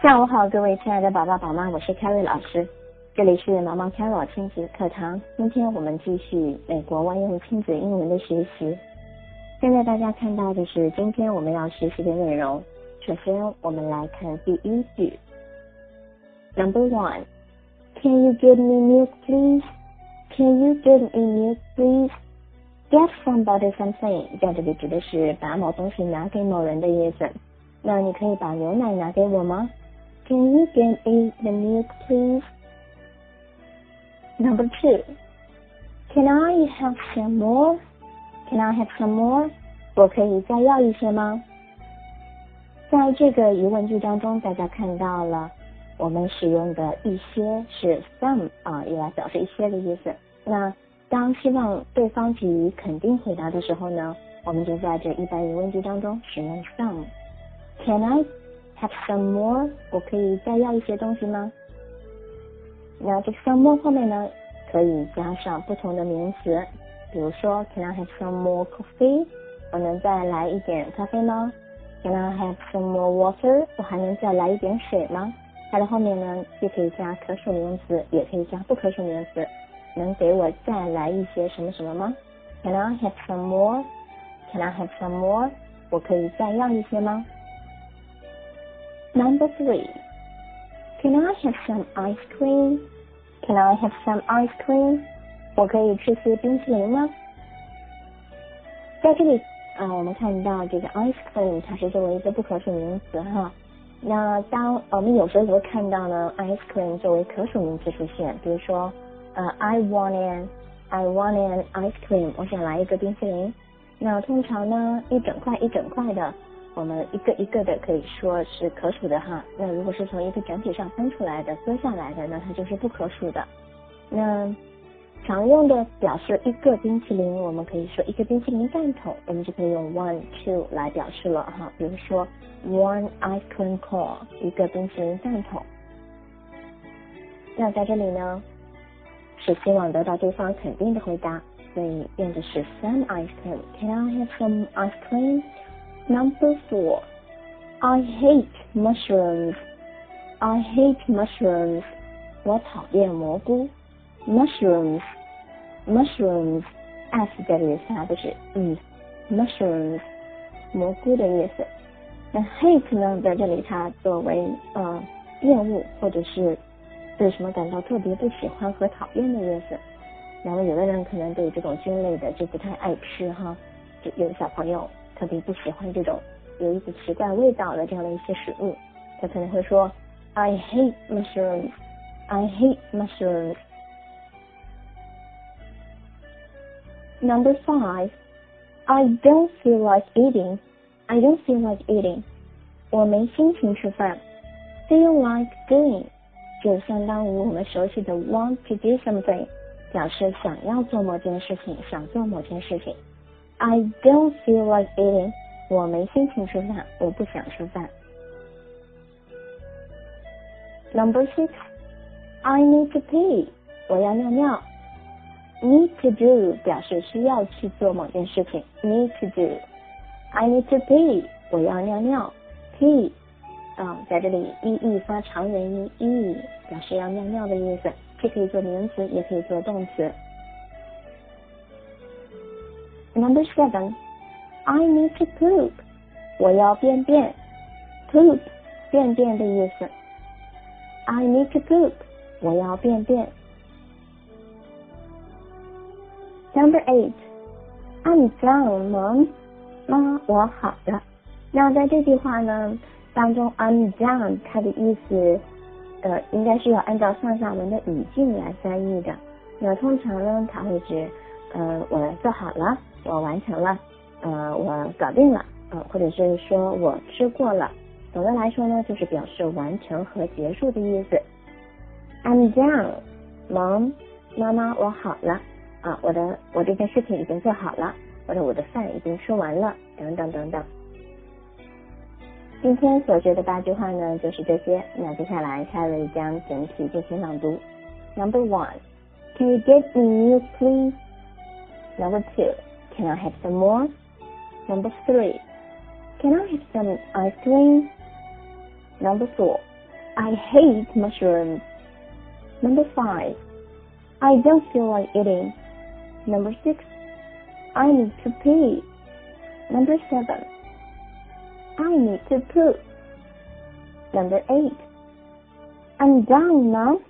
下午好，各位亲爱的宝宝宝妈，我是 Carrie 老师，这里是毛毛 Carrie 亲子课堂。今天我们继续美国万用亲子英文的学习。现在大家看到的是今天我们要学习的内容。首先，我们来看第一句。Number one, Can you give me milk, please? Can you give me milk, please? Get somebody something，在这里指的是把某东西拿给某人的意思。那你可以把牛奶拿给我吗？Can you give me the milk, please? Number two. Can I have some more? Can I have some more? 我可以再要一些吗？在这个疑问句当中，大家看到了我们使用的一些是 some 啊，用来表示一些的意思。那当希望对方给予肯定回答的时候呢，我们就在这一般疑问句当中使用 some。Can I have some more？我可以再要一些东西吗？那这 some more 后面呢，可以加上不同的名词，比如说 Can I have some more coffee？我能再来一点咖啡吗？Can I have some more water？我还能再来一点水吗？它的后面呢，既可以加可数名词，也可以加不可数名词。能给我再来一些什么什么吗？Can I have some more？Can I have some more？我可以再要一些吗？Number three, can I have some ice cream? Can I have some ice cream? 我可以吃些冰淇淋吗？在这里啊，我们看到这个 ice cream 它是作为一个不可数名词哈。那当我们有时候也会看到呢，ice cream 作为可数名词出现，比如说呃，I want an I want an ice cream，我想来一个冰淇淋。那通常呢，一整块一整块的。我们一个一个的可以说是可数的哈，那如果是从一个整体上分出来的、割下来的，那它就是不可数的。那常用的表示一个冰淇淋，我们可以说一个冰淇淋蛋筒，我们就可以用 one two 来表示了哈。比如说 one ice cream cone，一个冰淇淋蛋筒。那在这里呢，是希望得到对方肯定的回答，所以用的是 some ice cream。Can I have some ice cream? Number four, I hate mushrooms. I hate mushrooms. 我讨厌蘑菇。Mushrooms, mushrooms. s 这里发的是嗯，mushrooms，蘑菇的意思。那 hate 呢，在这里它作为呃厌恶或者是对什么感到特别不喜欢和讨厌的意思。然后有的人可能对这种菌类的就不太爱吃哈，就有的小朋友。特别不喜欢这种有一股奇怪味道的这样的一些食物，他可能会说：“I hate mushrooms. I hate mushrooms.” Number five, I don't feel like eating. I don't feel like eating. 我没心情吃饭。Feel like doing 就相当于我们熟悉的 want to do something，表示想要做某件事情，想做某件事情。 I don't feel like eating. 我没心情吃饭，我不想吃饭。Number six, I need to pee. 我要尿尿。Need to do 表示需要去做某件事情。Need to do. I need to pee. 我要尿尿。Pee 啊，在这里 e e 发长元音 e 表示要尿尿的意思，既可以做名词，也可以做动词。Number seven, I need to poop. 我要便便。Poop，便便的意思。I need to poop. 我要便便。Number eight, I'm done, mom. 妈，我好了。那在这句话呢当中，I'm done，它的意思呃应该是要按照上下文的语境来翻译的。那通常呢，它会指呃我做好了。我完成了，呃，我搞定了，呃，或者是说我吃过了。总的来说呢，就是表示完成和结束的意思。I'm done, mom，妈妈，我好了，啊，我的我这件事情已经做好了，或者我的饭已经吃完了，等等等等。今天所学的八句话呢，就是这些。那接下来 c a r r 将整体进行朗读。Number one, Can you get me please? Number two. Can I have some more? Number three. Can I have some ice cream? Number four. I hate mushrooms. Number five, I don't feel like eating. Number six, I need to pee. Number seven, I need to poop. Number eight, I'm done now.